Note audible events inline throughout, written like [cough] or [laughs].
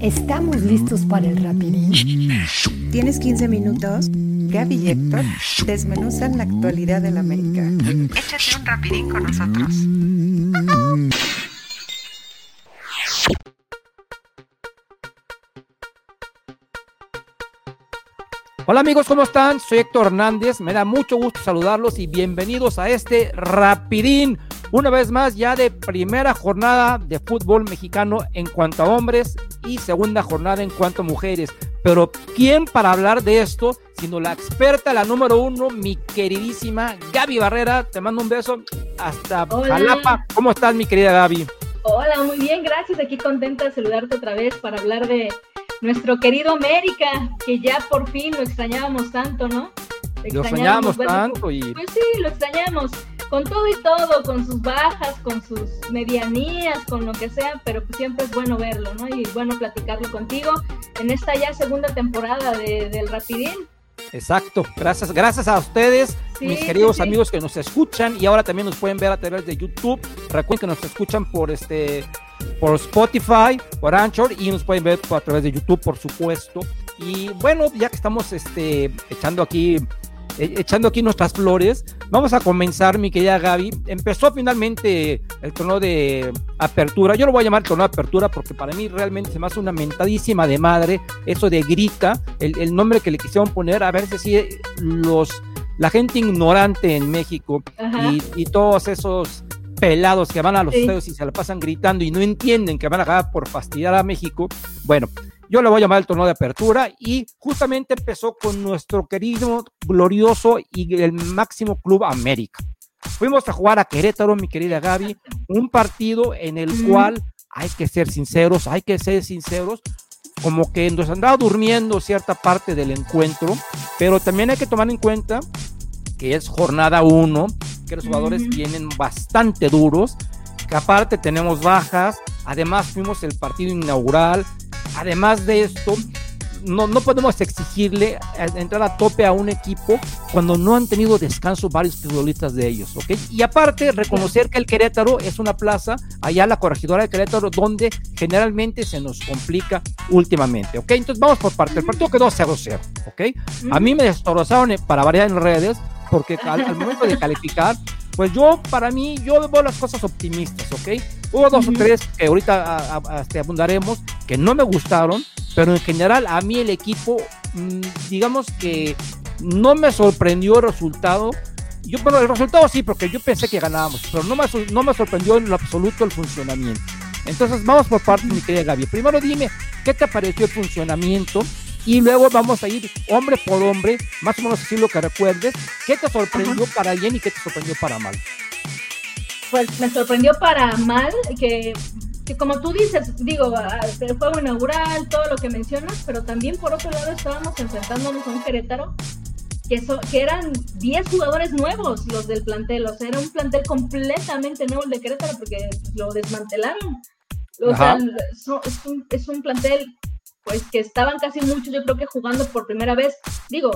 ¿Estamos listos para el rapidín? ¿Tienes 15 minutos? Gaby y Héctor desmenuzan la actualidad del América. Échate un rapidín con nosotros. Hola amigos, ¿cómo están? Soy Héctor Hernández, me da mucho gusto saludarlos y bienvenidos a este Rapidín, una vez más ya de primera jornada de fútbol mexicano en cuanto a hombres y segunda jornada en cuanto a mujeres. Pero ¿quién para hablar de esto? Sino la experta, la número uno, mi queridísima Gaby Barrera. Te mando un beso hasta Jalapa. ¿Cómo estás, mi querida Gaby? Hola, muy bien, gracias. Aquí contenta de saludarte otra vez para hablar de nuestro querido América, que ya por fin lo extrañábamos tanto, ¿no? Lo extrañábamos, tanto y... Pues sí, lo extrañamos, con todo y todo, con sus bajas, con sus medianías, con lo que sea, pero pues siempre es bueno verlo, ¿no? Y bueno platicarlo contigo en esta ya segunda temporada de, del Rapidín. Exacto, gracias, gracias a ustedes, mis queridos amigos que nos escuchan y ahora también nos pueden ver a través de YouTube. Recuerden que nos escuchan por este por Spotify, por Anchor y nos pueden ver a través de YouTube, por supuesto. Y bueno, ya que estamos este, echando aquí e, echando aquí nuestras flores, vamos a comenzar, mi querida Gaby. Empezó finalmente el torneo de apertura. Yo lo voy a llamar torneo de apertura porque para mí realmente se me hace una mentadísima de madre eso de grita, el, nombre que le quisieron poner, a ver si los la gente ignorante en México y, y, todos esos pelados que van a los sí. y se la pasan gritando y no entienden que van a acabar por fastidiar a México. Bueno, yo le voy a llamar el torneo de apertura y justamente empezó con nuestro querido, glorioso y el máximo club América. Fuimos a jugar a Querétaro, mi querida Gaby, un partido en el cual hay que ser sinceros, hay que ser sinceros, como que nos andaba durmiendo cierta parte del encuentro, pero también hay que tomar en cuenta que es jornada 1, que los jugadores vienen bastante duros, que aparte tenemos bajas, además fuimos el partido inaugural, además de esto, no, no podemos exigirle entrar a tope a un equipo cuando no han tenido descanso varios futbolistas de ellos, ¿ok? Y aparte, reconocer que el Querétaro es una plaza, allá la corregidora de Querétaro, donde generalmente se nos complica últimamente, ¿ok? Entonces vamos por parte. El partido quedó 0-0, ¿ok? A mí me destrozaron para variar en redes, porque al, momento de calificar, pues yo, para mí, yo veo las cosas optimistas, ¿ok? Hubo dos o tres que ahorita este, abundaremos que no me gustaron, pero en general a mí el equipo, mm, digamos que no me sorprendió el resultado. Yo, bueno, el resultado sí, porque yo pensé que ganábamos, pero no me, no me sorprendió en lo absoluto el funcionamiento. Entonces, vamos por parte, mi querida Gaby. Primero dime, ¿qué te pareció el funcionamiento? Y luego vamos a ir hombre por hombre, más o menos así lo que recuerdes. ¿Qué te sorprendió para bien y qué te sorprendió para mal? Pues me sorprendió para mal que, que como tú dices, digo, el juego inaugural, todo lo que mencionas, pero también por otro lado estábamos enfrentándonos a un Querétaro que, que eran 10 jugadores nuevos los del plantel, o sea, era un plantel completamente nuevo el de Querétaro porque lo desmantelaron. O sea, es un, es un plantel pues que estaban casi muchos, yo creo que jugando por primera vez, digo,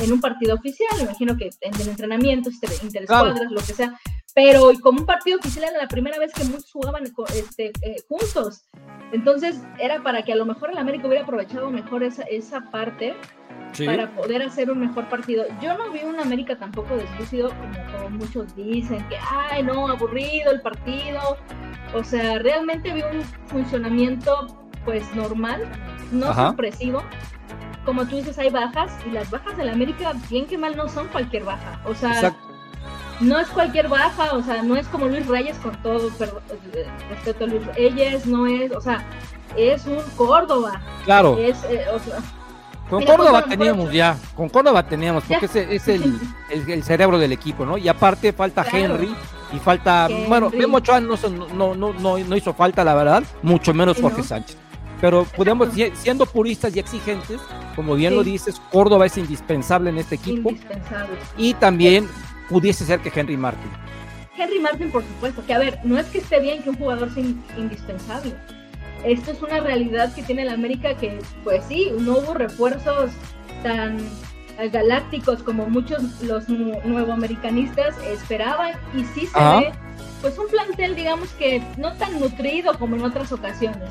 en un partido oficial, me imagino que en el entrenamiento, este, interescuadras, lo que sea, pero como un partido oficial era la primera vez que muchos jugaban este, eh, juntos. Entonces era para que a lo mejor el América hubiera aprovechado mejor esa, esa parte para poder hacer un mejor partido. Yo no vi un América tampoco deslucido como, como muchos dicen, que, ay, no, aburrido el partido. O sea, realmente vi un funcionamiento pues normal, no sorpresivo. Como tú dices, hay bajas y las bajas de la América, bien que mal, no son cualquier baja. O sea, no es cualquier baja, o sea, no es como Luis Reyes con todo, pero respeto a Luis Reyes, no es, o sea, es un Córdoba. Claro. Es, eh, con Córdoba teníamos ya, con Córdoba teníamos, porque ese es [laughs] el, el, cerebro del equipo, ¿no? Y aparte falta Henry y falta, bueno, Memo Ochoa no, no, no, no, hizo falta, la verdad, mucho menos Jorge Sánchez. Pero podemos, siendo puristas y exigentes, como bien lo dices, Córdoba es indispensable en este equipo. Indispensable. Y también pudiese ser que Henry Martin. Henry Martin, por supuesto, que a ver, no es que esté bien que un jugador sea indispensable. Esto es una realidad que tiene la América que, pues sí, no hubo refuerzos tan galácticos como muchos los nuevoamericanistas esperaban y sí se ve pues un plantel digamos que no tan nutrido como en otras ocasiones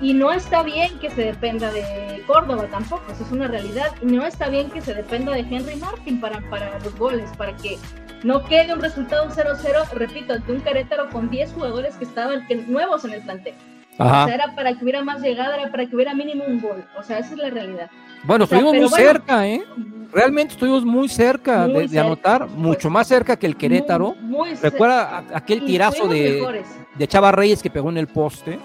Y no está bien que se dependa de Córdoba tampoco, eso es una realidad. Y no está bien que se dependa de Henry Martin para, para los goles, para que no quede un resultado 0-0, repito, ante un Querétaro con 10 jugadores que estaban nuevos en el plantel. O sea, era para que hubiera más llegada, era para que hubiera mínimo un gol. O sea, esa es la realidad. Bueno, estuvimos muy cerca, ¿eh? Realmente estuvimos muy cerca de, anotar, mucho más cerca que el Querétaro. Recuerda aquel tirazo de, de Chava Reyes que pegó en el poste.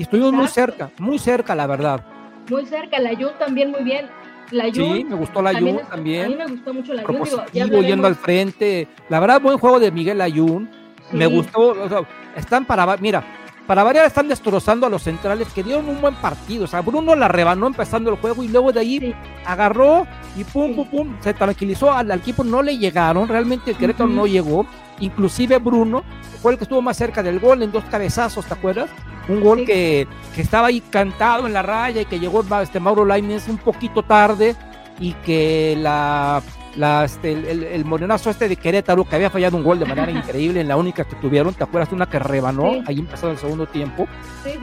Y estuvimos muy cerca, muy cerca, la verdad. Muy cerca, la Jun también muy bien. La sí, me gustó la Jun también. A mí me gustó mucho la Jun. yendo al frente. La verdad, buen juego de Miguel Ayun. Me gustó. están para. Mira, para variar están destrozando a los centrales que dieron un buen partido. O sea, Bruno la rebanó empezando el juego y luego de ahí agarró y pum, pum, pum, se tranquilizó. Al, equipo no le llegaron, realmente el Querétaro no llegó. Inclusive Bruno fue el que estuvo más cerca del gol en dos cabezazos, ¿te acuerdas? Un gol que, que, estaba ahí cantado en la raya y que llegó este Mauro Lainez un poquito tarde y que la la, este, el, el, morenazo este de Querétaro, que había fallado un gol de manera [laughs] increíble en la única que tuvieron, ¿te acuerdas? Una que rebanó, ahí empezó el segundo tiempo,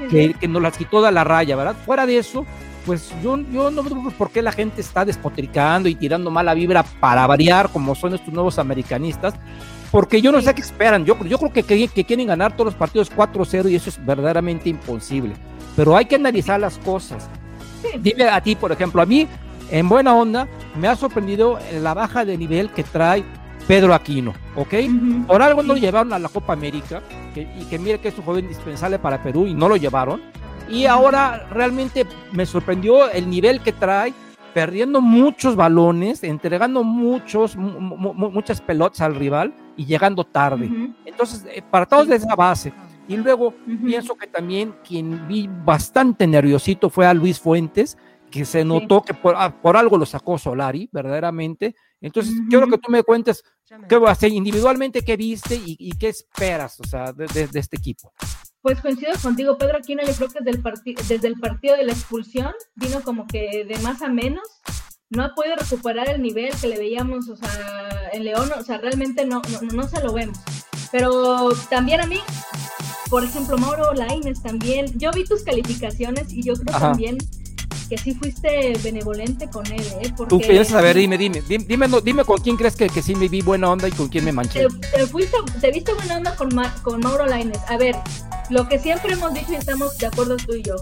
que, que, nos las quitó de la raya, ¿verdad? Fuera de eso, pues yo, yo no veo por qué la gente está despotricando y tirando mala vibra para variar, como son estos nuevos americanistas, porque yo no sé qué esperan, yo, yo creo que, que, quieren ganar todos los partidos 4-0 y eso es verdaderamente imposible, pero hay que analizar las cosas. Dime a ti, por ejemplo, a mí en buena onda, me ha sorprendido la baja de nivel que trae Pedro Aquino, ¿ok? Por algo no lo llevaron a la Copa América, y que mire que es un joven indispensable para Perú y no lo llevaron. Y ahora realmente me sorprendió el nivel que trae, perdiendo muchos balones, entregando muchos, muchas pelotas al rival y llegando tarde. Entonces, eh, todos de esa base. Y luego pienso que también quien vi bastante nerviosito fue a Luis Fuentes, que se notó que ah, por, algo lo sacó Solari, verdaderamente. Entonces, quiero que tú me cuentes qué va a hacer individualmente, qué viste y, qué esperas, o sea, de, este equipo. Pues coincido contigo, Pedro Aquino, yo creo que desde el, desde el partido de la expulsión vino como que de más a menos, no ha podido recuperar el nivel que le veíamos, o sea, en León, o sea, realmente no, no, no se lo vemos. Pero también a mí, por ejemplo, Mauro Laines también, yo vi tus calificaciones y yo creo también que sí fuiste benevolente con él, ¿eh? Porque... Tú piensas, a ver, dime, dime, dime, dime, con quién crees que, que, sí me vi buena onda y con quién me manché. Te, fuiste, te viste buena onda con, con Mauro Laines. A ver, lo que siempre hemos dicho y estamos de acuerdo tú y yo,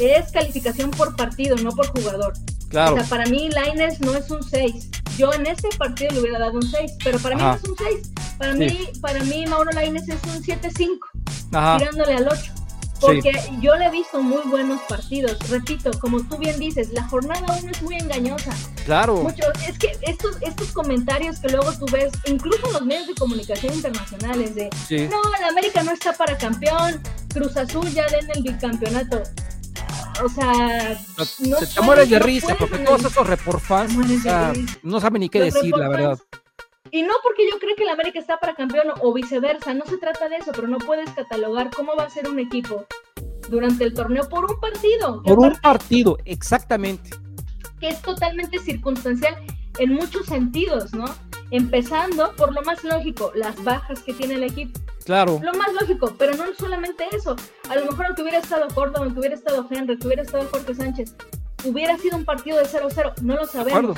es calificación por partido, no por jugador. Claro. O sea, para mí Laines no es un 6. Yo en ese partido le hubiera dado un 6, pero para mí no es un 6. Para mí, para mí Mauro Laines es un 7-5, tirándole al 8. Porque yo le he visto muy buenos partidos. Repito, como tú bien dices, la jornada 1 es muy engañosa. Claro. Mucho, es que estos, estos comentarios que luego tú ves, incluso en los medios de comunicación internacionales, de no, el América no está para campeón, Cruz Azul ya den el bicampeonato. O sea, no, te, mueres de risa, porque todos esos reporfans no saben ni qué decir, la verdad. Y no porque yo creo que el América está para campeón o viceversa, no se trata de eso, pero no puedes catalogar cómo va a ser un equipo durante el torneo por un partido. Por un partido, exactamente. Que es totalmente circunstancial en muchos sentidos, ¿no? Empezando por lo más lógico, las bajas que tiene el equipo. Claro. Lo más lógico, pero no solamente eso. A lo mejor aunque hubiera estado Córdoba, aunque hubiera estado Henry, que hubiera estado Jorge Sánchez, hubiera sido un partido de 0-0, no lo sabemos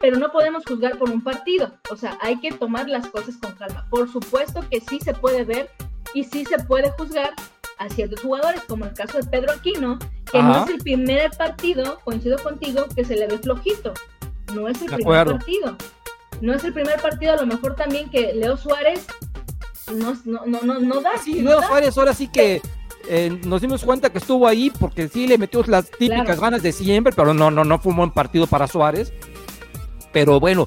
pero no podemos juzgar por un partido. O sea, hay que tomar las cosas con calma. Por supuesto que sí se puede ver y sí se puede juzgar a ciertos jugadores, como el caso de Pedro Aquino, que no es el primer partido, coincido contigo, que se le ve flojito. No es el primer partido. No es el primer partido, a lo mejor también que Leo Suárez no, no, no, no, da. Sí, Leo Suárez ahora sí que eh, nos dimos cuenta que estuvo ahí porque sí le metió las típicas ganas de siempre, pero no, no, no fue un buen partido para Suárez. Pero bueno,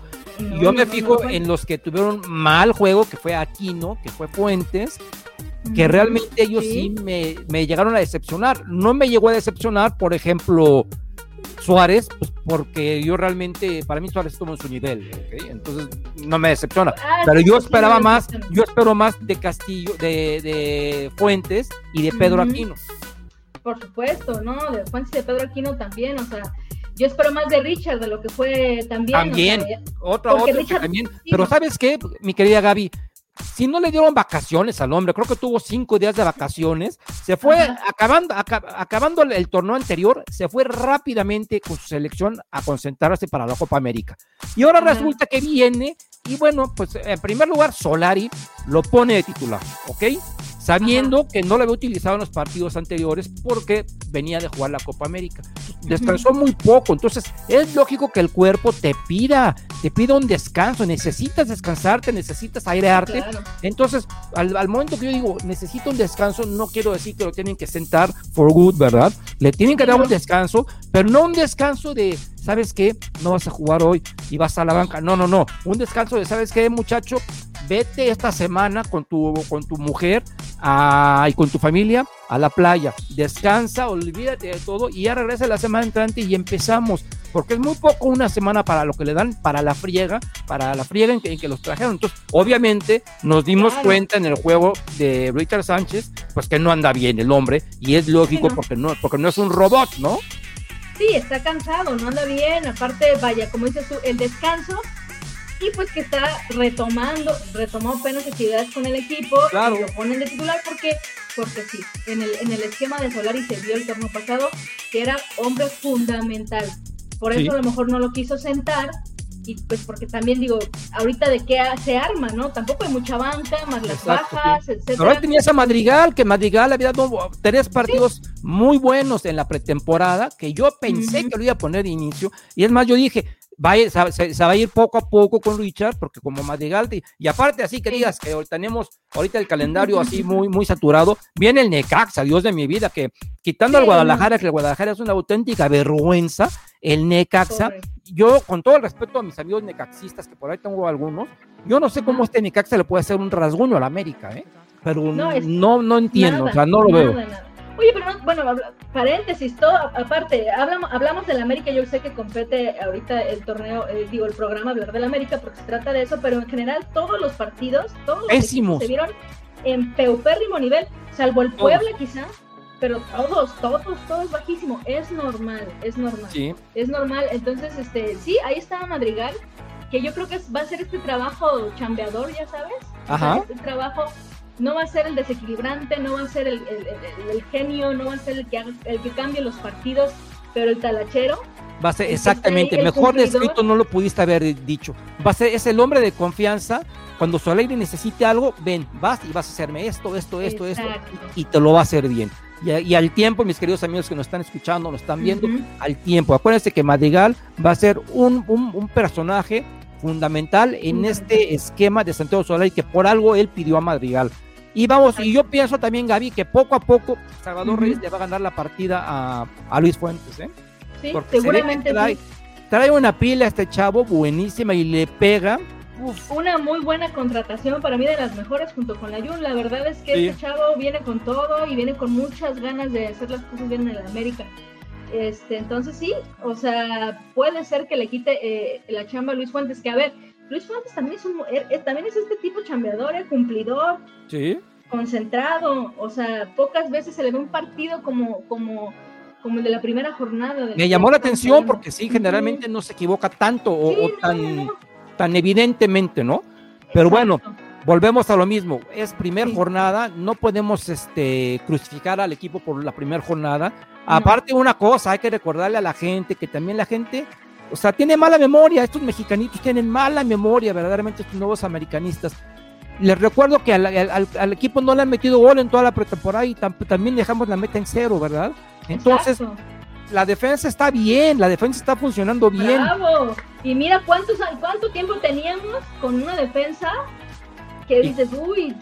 yo me fijo en los que tuvieron mal juego, que fue Aquino, que fue Fuentes, que realmente ellos sí, me, llegaron a decepcionar. No me llegó a decepcionar, por ejemplo, Suárez, pues porque yo realmente, para mí Suárez estuvo en su nivel, entonces no me decepciona. Ah, Pero yo esperaba más, yo espero más de Castillo, de, Fuentes y de Pedro Aquino. Por supuesto, ¿no? De Fuentes y de Pedro Aquino también, o sea, yo espero más de Richard de lo que fue también. También, otra, otra también. Pero ¿sabes qué, mi querida Gaby? si no le dieron vacaciones al hombre, creo que tuvo cinco días de vacaciones, se fue acabando, acabando el, torneo anterior, se fue rápidamente con su selección a concentrarse para la Copa América. Y ahora resulta que viene y bueno, pues en primer lugar Solari lo pone de titular, ¿ok? Sabiendo que no lo había utilizado en los partidos anteriores porque venía de jugar la Copa América. Descansó muy poco, entonces es lógico que el cuerpo te pida, te pida un descanso, necesitas descansarte, necesitas airearte. Entonces, al, momento que yo digo necesito un descanso, no quiero decir que lo tienen que sentar for good, ¿verdad? Le tienen que dar un descanso, pero no un descanso de ¿sabes qué? No vas a jugar hoy y vas a la banca. No, no, no. Un descanso de, ¿sabes qué, muchacho? Vete esta semana con tu, con tu mujer y con tu familia a la playa. Descansa, olvídate de todo y ya regresa la semana entrante y empezamos. Porque es muy poco una semana para lo que le dan, para la friega, para la friega en que, los trajeron. Entonces, obviamente, nos dimos cuenta en el juego de Richard Sánchez, pues que no anda bien el hombre, y es lógico porque, no, porque no es un robot, ¿no? Sí, está cansado, no anda bien. Aparte, vaya, como dices tú, el descanso y pues que está retomando, retomó apenas actividades con el equipo claro. y lo ponen de titular porque, porque sí, en el, en el esquema de Solari se vio el torneo pasado que era hombre fundamental. Por eso a lo mejor no lo quiso sentar y pues porque también digo, ahorita de qué se arma, ¿no? Tampoco hay mucha banca, más las bajas, etc. etcétera. Pero tenías a Madrigal, que Madrigal había dado tres partidos muy buenos en la pretemporada, que yo pensé que lo iba a poner de inicio, y es más, yo dije, va se, va a ir poco a poco con Richard, porque como Madrigal, y aparte así que digas que tenemos ahorita el calendario así muy, muy saturado, viene el Necaxa, Dios de mi vida, que quitando al Guadalajara, que el Guadalajara es una auténtica vergüenza, el Necaxa, yo con todo el respeto a mis amigos necaxistas, que por ahí tengo algunos, yo no sé cómo este Necaxa le puede hacer un rasguño a la América, ¿eh? pero no, no, entiendo, o sea, no lo veo. Oye, pero no, bueno, paréntesis, todo aparte, hablamos, hablamos del América, yo sé que compete ahorita el torneo, eh, digo, el programa hablar del América porque se trata de eso, pero en general todos los partidos, todos los se vieron en peupérrimo nivel, salvo el Puebla quizás, pero todos, todos, todos bajísimo, es normal, es normal, sí. es normal, entonces, este, sí, ahí estaba Madrigal, que yo creo que va a ser este trabajo chambeador, ya sabes, Ajá. este trabajo no va a ser el desequilibrante, no va a ser el, genio, no va a ser el que, el que cambie los partidos, pero el talachero. Va a ser exactamente, mejor descrito no lo pudiste haber dicho. Va a ser, es el hombre de confianza. Cuando Soleil necesite algo, ven, vas y vas a hacerme esto, esto, esto, esto, y te lo va a hacer bien. Y, al tiempo, mis queridos amigos que nos están escuchando, nos están viendo, al tiempo. Acuérdense que Madrigal va a ser un, un, personaje fundamental en este esquema de Santiago Soleil que por algo él pidió a Madrigal. Y vamos, y yo pienso también, Gaby, que poco a poco Salvador Reyes le va a ganar la partida a, Luis Fuentes, ¿eh? Sí, seguramente. Trae, una pila a este chavo buenísima y le pega. Una muy buena contratación, para mí de las mejores junto con la Jun. La verdad es que este chavo viene con todo y viene con muchas ganas de hacer las cosas bien en el América. Este, entonces sí, o sea, puede ser que le quite eh, la chamba a Luis Fuentes, que a ver, Luis Fuentes también es, un, er, eh, también es este tipo chambeador, eh, cumplidor, sí. concentrado, o sea, pocas veces se le ve un partido como, como, como el de la primera jornada. Me llamó la atención porque sí, generalmente no se equivoca tanto o, tan, tan evidentemente, ¿no? Pero bueno, volvemos a lo mismo, es primer jornada, no podemos este, crucificar al equipo por la primera jornada. Aparte una cosa, hay que recordarle a la gente que también la gente o sea, tiene mala memoria, estos mexicanitos tienen mala memoria, verdaderamente estos nuevos americanistas. Les recuerdo que al, equipo no le han metido gol en toda la pretemporada y también dejamos la meta en cero, ¿verdad? Entonces, la defensa está bien, la defensa está funcionando bien. Bravo. Y mira cuántos, cuánto tiempo teníamos con una defensa que dices, uy.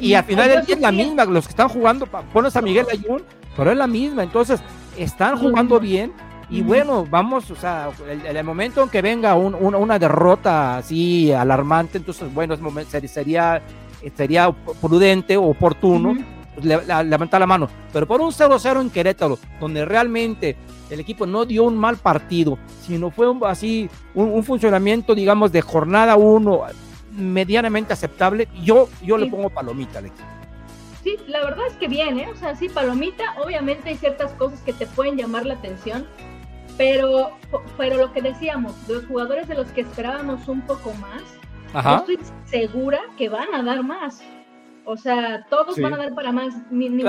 Y al final es la misma, los que están jugando, pones a Miguel Ayun, pero es la misma, entonces están jugando bien y bueno, vamos, o sea, en el, momento en que venga una derrota así alarmante, entonces, bueno, es sería, sería prudente, oportuno, pues, levantar la mano. Pero por un 0-0 en Querétaro, donde realmente el equipo no dio un mal partido, sino fue así un, funcionamiento, digamos, de jornada 1 medianamente aceptable, yo, yo le pongo palomita al equipo. Sí, la verdad es que bien, ¿eh? O sea, sí, palomita, obviamente hay ciertas cosas que te pueden llamar la atención, pero, pero lo que decíamos, los jugadores de los que esperábamos un poco más, Yo estoy segura que van a dar más. O sea, todos van a dar para más, ninguno,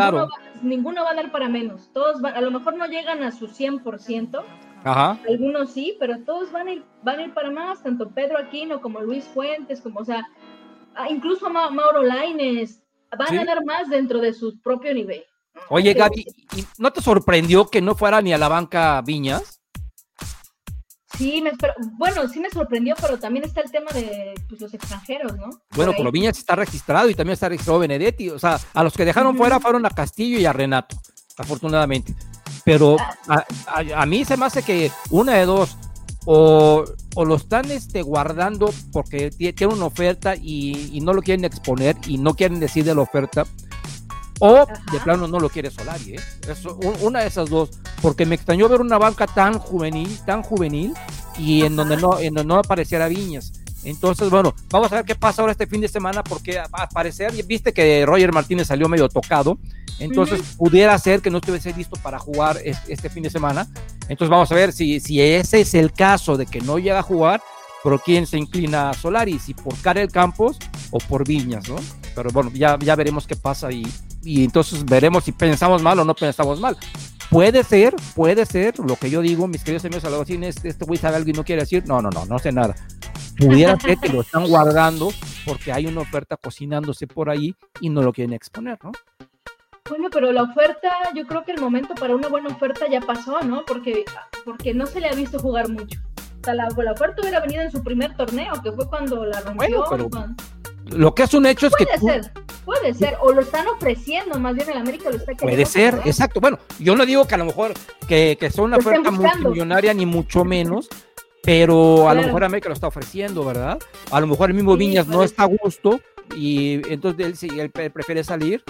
va, a dar para menos. Todos a lo mejor no llegan a su 100%, Ajá. algunos sí, pero todos van a, ir, van a ir para más, tanto Pedro Aquino como Luis Fuentes, como, o sea, ah, incluso Mauro Laines, van a dar más dentro de su propio nivel. Oye, Gaby, ¿no te sorprendió que no fuera ni a la banca Viñas? Sí, me bueno, sí me sorprendió, pero también está el tema de pues, los extranjeros, ¿no? Bueno, pero Viñas está registrado y también está registrado Benedetti. O sea, a los que dejaron fuera fueron a Castillo y a Renato, afortunadamente. Pero ah. a, mí se me hace que una de dos, o, lo están este, guardando porque tiene una oferta y, no lo quieren exponer y no quieren decir de la oferta, o de plano no lo quiere Solari, ¿eh? una de esas dos, porque me extrañó ver una banca tan juvenil, tan juvenil, y en donde no, en donde no apareciera Viñas. Entonces, bueno, vamos a ver qué pasa ahora este fin de semana, porque al parecer, viste que Roger Martínez salió medio tocado, entonces pudiera ser que no estuviese listo para jugar este, fin de semana. Entonces vamos a ver si, si ese es el caso de que no llega a jugar, pero quién se inclina a Solari, si por Karel Campos o por Viñas, ¿no? Pero bueno, ya, ya veremos qué pasa y y entonces veremos si pensamos mal o no pensamos mal. Puede ser, puede ser, lo que yo digo, mis queridos amigos albaicines, este, este güey sabe algo y no quiere decir, no, no, no, no sé nada. Pudiera ser que lo están guardando porque hay una oferta cocinándose por ahí y no lo quieren exponer, ¿no? Bueno, pero la oferta, yo creo que el momento para una buena oferta ya pasó, ¿no? Porque, porque no se le ha visto jugar mucho. O sea, la, oferta hubiera venido en su primer torneo, que fue cuando la rompió. Bueno, pero lo que es un hecho es que. Puede ser, puede ser, o lo están ofreciendo, más bien el América lo está Puede ser, exacto. Bueno, yo no digo que a lo mejor que, que sea una oferta multimillonaria, ni mucho menos, pero a lo mejor América lo está ofreciendo, ¿verdad? A lo mejor el mismo Viñas no está a gusto y entonces él, él prefiere salir.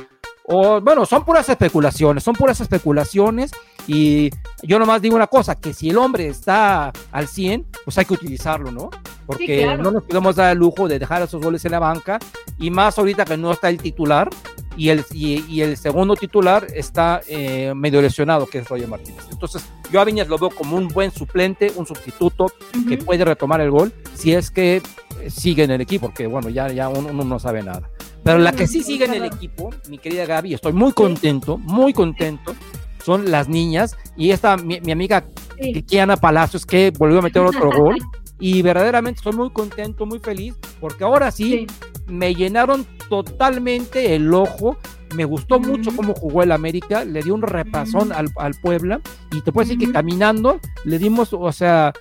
O bueno, son puras especulaciones, son puras especulaciones y yo nomás digo una cosa, que si el hombre está al 100, pues hay que utilizarlo, ¿no? Porque no nos podemos dar el lujo de dejar esos goles en la banca y más ahorita que no está el titular y el, y, el segundo titular está eh, medio lesionado, que es Roger Martínez. Entonces, yo a Viñas lo veo como un buen suplente, un sustituto que puede retomar el gol si es que eh, sigue en el equipo, porque bueno, ya, ya uno, no sabe nada. Pero la que sí sigue en el equipo, mi querida Gaby, estoy muy contento, muy contento, son las niñas y esta, mi, amiga Kiana Palacios, que volvió a meter otro gol. [laughs] Y verdaderamente estoy muy contento, muy feliz, porque ahora sí, me llenaron totalmente el ojo. Me gustó mucho cómo jugó el América, le dio un repasón al, al Puebla y te puedo decir que caminando le dimos, o sea,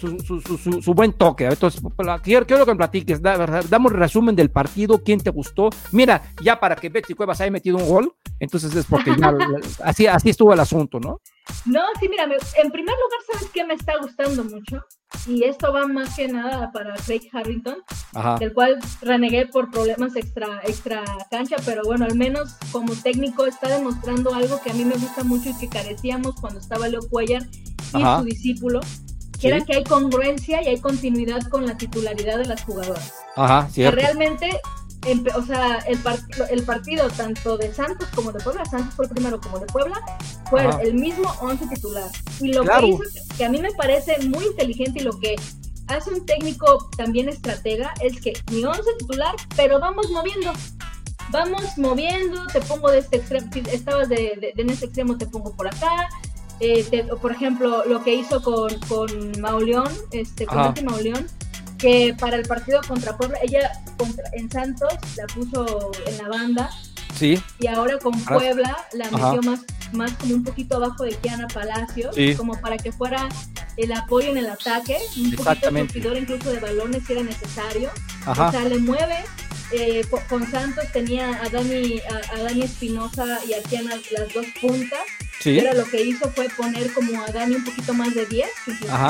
su, buen toque. Entonces, quiero, quiero que me platiques, damos resumen del partido, quién te gustó. Mira, ya para que Betsy Cuevas haya metido un gol, entonces es porque ya, [laughs] así, así estuvo el asunto, ¿no? No, sí, mira, en primer lugar, ¿sabes qué me está gustando mucho? Y esto va más que nada para Craig Harrington, del cual renegué por problemas extra, extra cancha, pero bueno, al menos como técnico está demostrando algo que a mí me gusta mucho y que carecíamos cuando estaba Leo Cuellar y su discípulo, que era que hay congruencia y hay continuidad con la titularidad de las jugadoras. Ajá, cierto. Que realmente, o sea, el, el partido tanto de Santos como de Puebla, Santos fue el primero como de Puebla, fue el mismo once titular. Y lo que hizo, que a mí me parece muy inteligente y lo que hace un técnico también estratega, es que mi once titular, pero vamos moviendo vamos moviendo, te pongo de este extremo, estabas de, en este extremo, te pongo por acá, eh, por ejemplo, lo que hizo con, con Mauleón, este, con Mauleón, que para el partido contra Puebla, ella en Santos la puso en la banda. Sí. Y ahora con Puebla la metió más, más como un poquito abajo de Kiana Palacios, como para que fuera el apoyo en el ataque, un poquito surtidor incluso de balones si era necesario. O sea, le mueve. Eh, con Santos tenía a Dani, a, a Dani Espinosa y a Kiana las dos puntas pero lo que hizo fue poner como a Dani un poquito más de 10,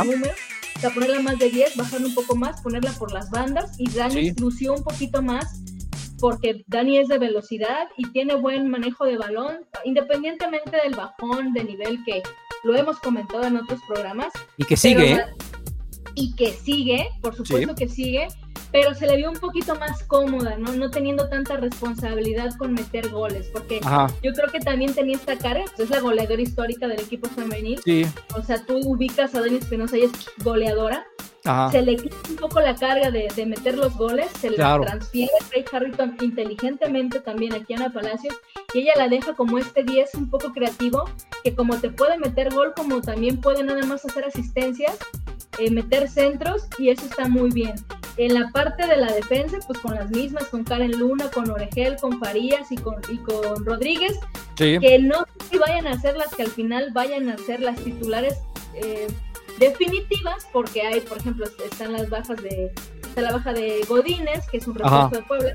número. O sea, ponerla más de 10, bajarla un poco más, ponerla por las bandas y Dani lució un poquito más porque Dani es de velocidad y tiene buen manejo de balón, independientemente del bajón de nivel que lo hemos comentado en otros programas. Y que sigue, ¿eh? Y que sigue, por supuesto que sigue, pero se le vio un poquito más cómoda, ¿no? No teniendo tanta responsabilidad con meter goles, porque yo creo que también tenía esta cara, pues, es la goleadora histórica del equipo femenil. Sí. O sea, tú ubicas a Dani Espinosa y es goleadora, se le quita un poco la carga de, meter los goles, se le transfiere Ray Harrington inteligentemente también aquí a Ana Palacios y ella la deja como este 10 un poco creativo, que como te puede meter gol, como también puede nada más hacer asistencias, eh, meter centros y eso está muy bien. En la parte de la defensa, pues con las mismas, con Karen Luna, con Oregel, con Farías y con, y con Rodríguez, que no sé si vayan a ser las que al final vayan a ser las titulares eh, definitivas, porque hay, por ejemplo, están las bajas de, está la baja de Godínez, que es un refuerzo de Puebla,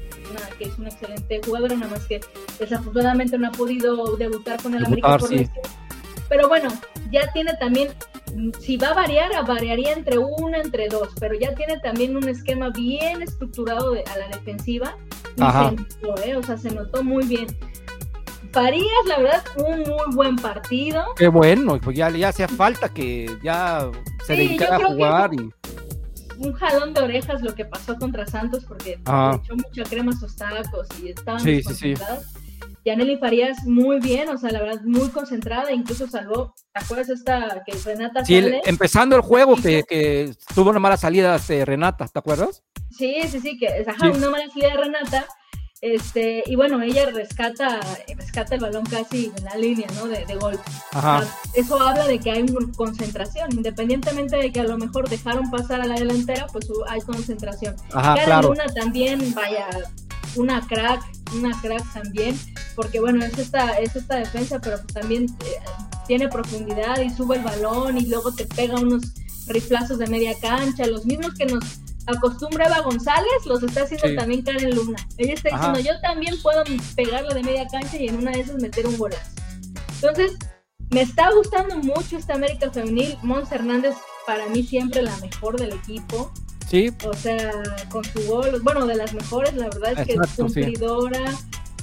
que es un excelente jugador, nada más que desafortunadamente no ha podido debutar con el América por Pero bueno, ya tiene también, si va a variar, variaría entre una, entre dos, pero ya tiene también un esquema bien estructurado a la defensiva. ¿eh? O sea, se notó muy bien. Farías, la verdad, un muy buen partido. Qué bueno, pues ya, ya hacía falta que ya se dedicara a jugar y un jalón de orejas lo que pasó contra Santos porque echó mucha crema a sus tacos y estaban sí, sí, sí. Farías muy bien, o sea, la verdad, muy concentrada, incluso salvó, ¿te acuerdas esta que Renata Sí, empezando el juego que, que, tuvo una mala salida de Renata, ¿te acuerdas? Sí, sí, sí, que ajá, una mala salida de Renata este, y bueno, ella rescata, rescata el balón casi en la línea, ¿no? De, de gol. Eso habla de que hay concentración, independientemente de que a lo mejor dejaron pasar a la delantera, pues hay concentración. Ajá, claro. Luna también, vaya, una crack, una crack también, porque bueno, es esta, es esta defensa, pero también eh, tiene profundidad y sube el balón y luego te pega unos riflazos de media cancha, los mismos que nos acostumbraba González, los está haciendo también Karen Luna. Ella está diciendo, yo también puedo pegarle de media cancha y en una de esas meter un golazo. Entonces, me está gustando mucho esta América Femenil. Mons Hernández, para mí, siempre la mejor del equipo. Sí. O sea, con su gol, bueno, de las mejores, la verdad es que es cumplidora,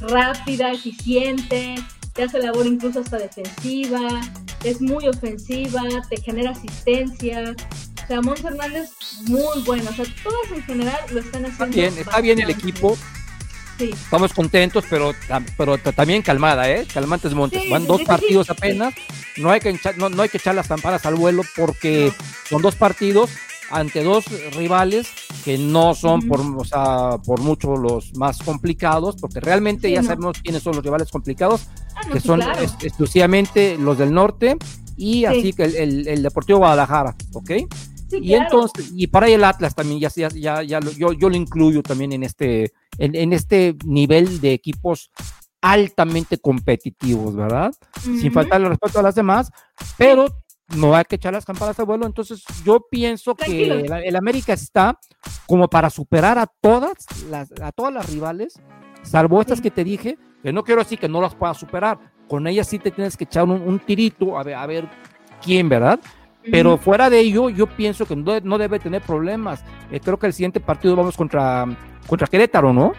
rápida, eficiente, te hace labor incluso hasta defensiva, es muy ofensiva, te genera asistencia, Mons Hernández, muy bueno. O sea, todos en general lo están haciendo. Está bien, está bien el equipo. Sí. Estamos contentos, pero, pero también calmada, ¿eh? Calmantes Montes. Van dos partidos apenas. No hay, que echar, no, hay que echar las campanas al vuelo porque son dos partidos ante dos rivales que no son por, o sea, por mucho los más complicados, porque realmente ya sabemos quiénes son los rivales complicados, ah, que son exclusivamente los del norte y así que el, el, Deportivo Guadalajara, ¿ok? Y entonces, y para el Atlas también, ya, ya, ya, yo, yo lo incluyo también en este, en, este nivel de equipos altamente competitivos, ¿verdad? Sin faltar el respeto a las demás, pero no hay que echar las campanas de vuelo. Entonces, yo pienso que el, América está como para superar a todas las, a todas las rivales, salvo estas que te dije, que no quiero decir que no las pueda superar. Con ellas sí te tienes que echar un, tirito a ver, a ver quién, ¿verdad? Pero fuera de ello, yo pienso que no, debe tener problemas. Eh, creo que el siguiente partido vamos contra, contra Querétaro, ¿no?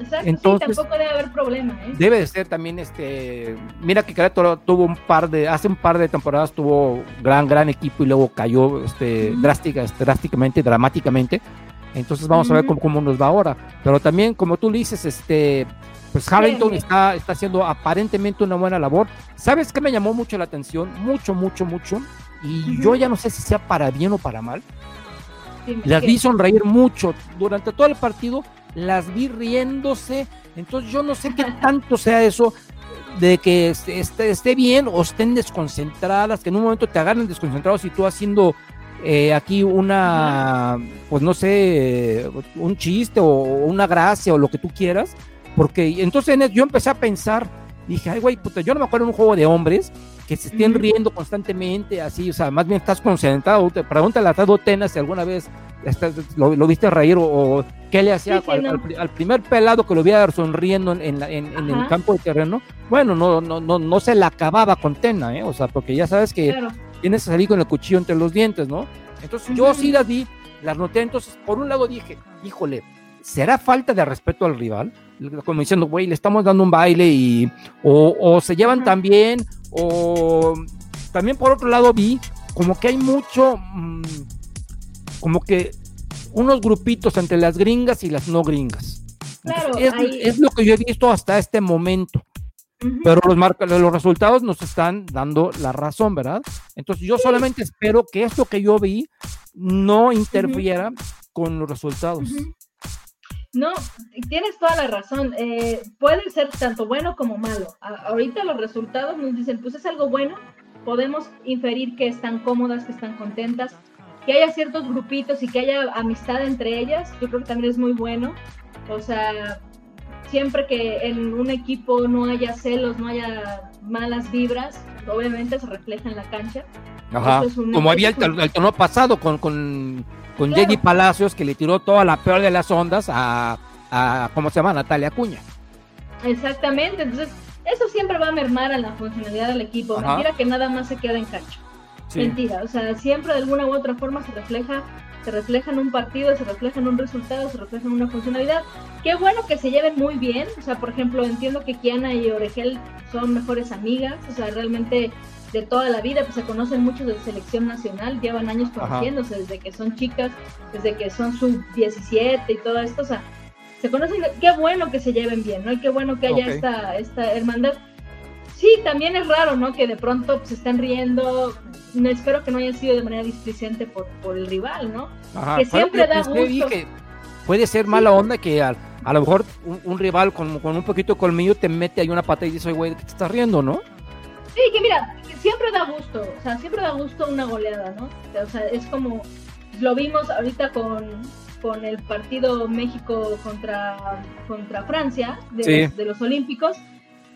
Exacto, Entonces, tampoco debe haber problema. ¿eh? Debe de ser también este. Mira que Querétaro tuvo un par de. Hace un par de temporadas tuvo gran, gran equipo y luego cayó este, drástica, este, drásticamente, dramáticamente. Entonces vamos a ver cómo, cómo, nos va ahora. Pero también, como tú dices, este. Pues Harrington está, está haciendo aparentemente una buena labor. ¿Sabes qué me llamó mucho la atención? Mucho, mucho, mucho y yo ya no sé si sea para bien o para mal. las vi sonreír mucho durante todo el partido, las vi riéndose, entonces yo no sé qué [laughs] tanto sea eso de que esté, esté bien o estén desconcentradas, que en un momento te agarren desconcentrados y tú haciendo eh, aquí una, pues no sé, un chiste o una gracia o lo que tú quieras, porque entonces yo empecé a pensar, dije, ay güey, puta, yo no me acuerdo de un juego de hombres que se estén riendo constantemente, así, o sea, más bien estás concentrado. Pregúntale a Tado Tena si alguna vez lo, viste reír o, qué le hacía al, primer pelado que lo viera sonriendo en, el campo de terreno. Bueno, no, no, no, no se la acababa con Tena, ¿eh? O sea, porque ya sabes que tienes que salir con el cuchillo entre los dientes, ¿no? Entonces yo sí las vi, las noté, entonces por un lado dije, híjole, ¿será falta de respeto al rival? Como diciendo, güey, le estamos dando un baile y o, se llevan también o también por otro lado vi como que hay mucho, mm, como que unos grupitos entre las gringas y las no gringas. es, lo que yo he visto hasta este momento. Pero los, los resultados nos están dando la razón, ¿verdad? Entonces yo solamente espero que esto que yo vi no interfiera con los resultados. No, tienes toda la razón. Eh, puede ser tanto bueno como malo. ahorita los resultados nos dicen, pues es algo bueno. Podemos inferir que están cómodas, que están contentas, que haya ciertos grupitos y que haya amistad entre ellas. Yo creo que también es muy bueno. O sea, siempre que en un equipo no haya celos, no haya malas vibras, obviamente se refleja en la cancha. Ajá. Como había el, el, tono pasado con, con, con Jenny Palacios, que le tiró toda la peor de las ondas a, a ¿cómo se llama? Natalia Cuña. Exactamente, entonces eso siempre va a mermar a la funcionalidad del equipo. Mentira que nada más se queda en cancha. Mentira, o sea, siempre de alguna u otra forma se refleja se refleja en un partido, se refleja en un resultado, se refleja en una funcionalidad. Qué bueno que se lleven muy bien, o sea, por ejemplo, entiendo que Kiana y Oregel son mejores amigas, o sea, realmente de toda la vida, pues se conocen mucho de selección nacional, llevan años conociéndose desde que son chicas, desde que son sub 17 y todo esto, o sea, se conocen, qué bueno que se lleven bien, ¿no? Y qué bueno que haya esta, esta hermandad. Sí, también es raro, ¿no? Que de pronto pues, se están riendo. No, espero que no haya sido de manera displicente por, por el rival, ¿no? Que siempre da gusto. puede ser mala onda que a, a lo mejor un, rival con, con, un poquito de colmillo te mete ahí una pata y dice, güey, ¿qué te estás riendo, no? Sí, que mira, siempre da gusto, o sea, siempre da gusto una goleada, ¿no? O sea, es como, lo vimos ahorita con, con el partido México contra, contra Francia de, de los Olímpicos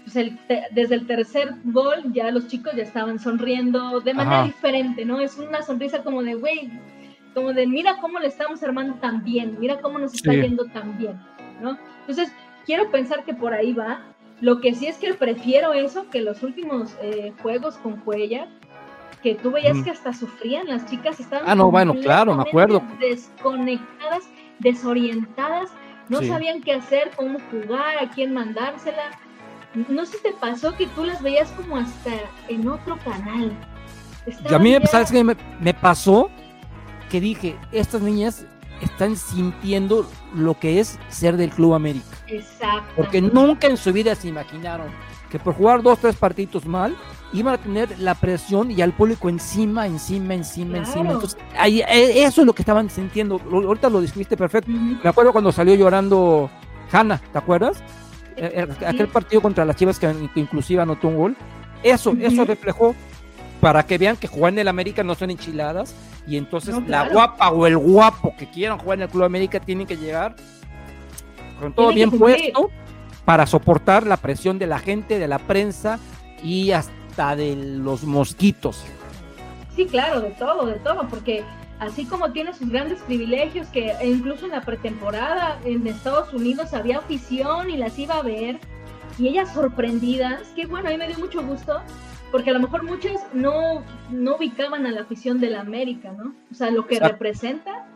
pues, desde el tercer gol ya los chicos ya estaban sonriendo de manera diferente, ¿no? Es una sonrisa como de, güey, como de, mira cómo le estamos armando tan bien, mira cómo nos está yendo tan bien, ¿no? Entonces, quiero pensar que por ahí va. Lo que sí es que prefiero eso que los últimos eh, juegos con Cuellar, que tú veías que hasta sufrían, las chicas estaban ah, no, bueno, claro, me acuerdo. desconectadas, desorientadas, no sabían qué hacer, cómo jugar, a quién mandársela no sé si te pasó que tú las veías como hasta en otro canal. a mí, ¿sabes qué? Me, me pasó que dije, estas niñas están sintiendo lo que es ser del Club América. Exacto. Porque nunca en su vida se imaginaron que por jugar dos, tres partidos mal, iban a tener la presión y al público encima, encima, encima, encima. Entonces, ahí, eh, eso es lo que estaban sintiendo. Ahorita lo describiste perfecto. Me acuerdo cuando salió llorando Hanna, ¿te acuerdas? Eh, eh, aquel partido contra las Chivas que, inclusive anotó un gol, eso, eso reflejó para que vean que jugar en el América no son enchiladas y entonces la guapa o el guapo que quieran jugar en el Club América tienen que llegar con todo bien puesto para soportar la presión de la gente, de la prensa y hasta de los mosquitos. Sí, claro, de todo, de todo, porque así como tiene sus grandes privilegios, que incluso en la pretemporada en Estados Unidos había afición y las iba a ver, y ellas sorprendidas, que bueno, a mí me dio mucho gusto, porque a lo mejor muchas no, no ubicaban a la afición de la América, ¿no? O sea, lo que representa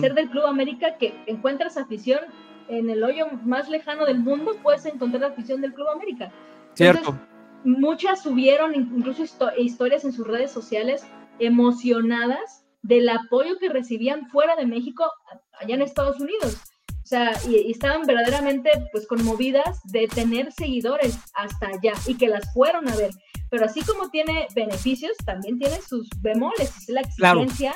ser del Club América, que encuentras afición en el hoyo más lejano del mundo, puedes encontrar afición del Club América. Cierto. muchas subieron incluso historias en sus redes sociales emocionadas del apoyo que recibían fuera de México, allá en Estados Unidos. O sea, y, estaban verdaderamente pues conmovidas de tener seguidores hasta allá y que las fueron a ver. Pero así como tiene beneficios, también tiene sus bemoles, es la exigencia.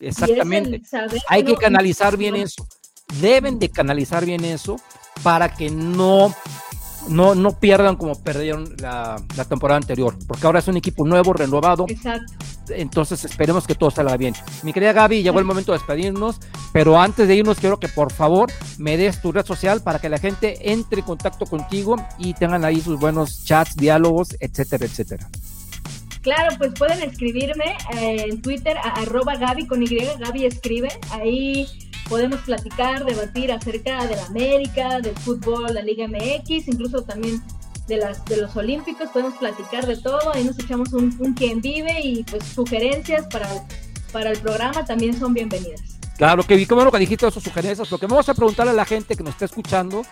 exactamente. Hay que canalizar bien eso. Deben de canalizar bien eso para que no no, no pierdan como perdieron la, temporada anterior, porque ahora es un equipo nuevo, renovado. Exacto. Entonces esperemos que todo salga bien. Mi querida Gaby, llegó el momento de despedirnos, pero antes de irnos quiero que por favor me des tu red social para que la gente entre en contacto contigo y tengan ahí sus buenos chats, diálogos, etcétera, etcétera. Claro, pues pueden escribirme eh, en Twitter a arroba Gaby con Y, Gaby escribe, ahí podemos platicar, debatir acerca de la América, del fútbol, la Liga MX, incluso también de las de los Olímpicos, podemos platicar de todo, ahí nos echamos un, un quien vive y pues sugerencias para, para el programa también son bienvenidas. Claro, que vi como lo que dijiste sus sugerencias, lo que vamos a preguntarle a la gente que nos está escuchando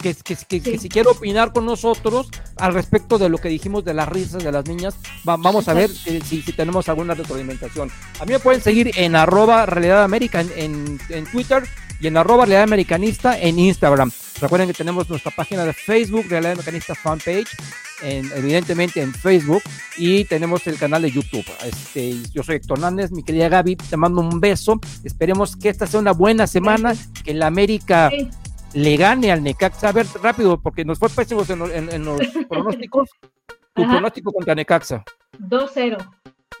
que, que, si quiere opinar con nosotros al respecto de lo que dijimos de las risas de las niñas, vamos a ver si, tenemos alguna retroalimentación. A mí me pueden seguir en arroba realidad América en, en, Twitter y en arroba Realidad Americanista en Instagram. Recuerden que tenemos nuestra página de Facebook, Realidad Americanista Fanpage, en, evidentemente en Facebook, y tenemos el canal de YouTube. Este, yo soy Héctor Hernández, mi querida Gaby, te mando un beso. Esperemos que esta sea una buena semana, que la América le gane al Necaxa. A ver, rápido, porque nos fue pésimo en, los [laughs] pronósticos. Tu pronóstico contra Necaxa. 2-0.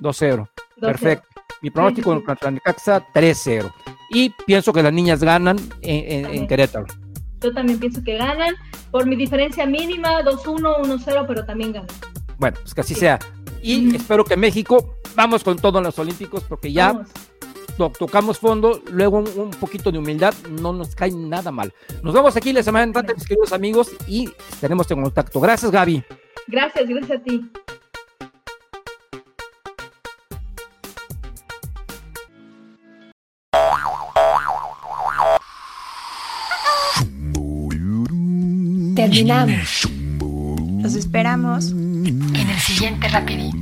2-0. Perfecto. Mi pronóstico contra Necaxa 3-0. Y pienso que las niñas ganan en, Querétaro. Yo también pienso que ganan. Por mi diferencia mínima, 2-1, 1-0, pero también ganan. Bueno, pues que así sea. Y espero que México, vamos con todo en los Olímpicos, porque ya tocamos fondo, luego un, poquito de humildad, no nos cae nada mal. Nos vemos aquí la semana entrante, mis queridos amigos, y estaremos en contacto. Gracias, Gaby. Gracias, gracias a ti. Terminamos. Los esperamos en el siguiente rapidito.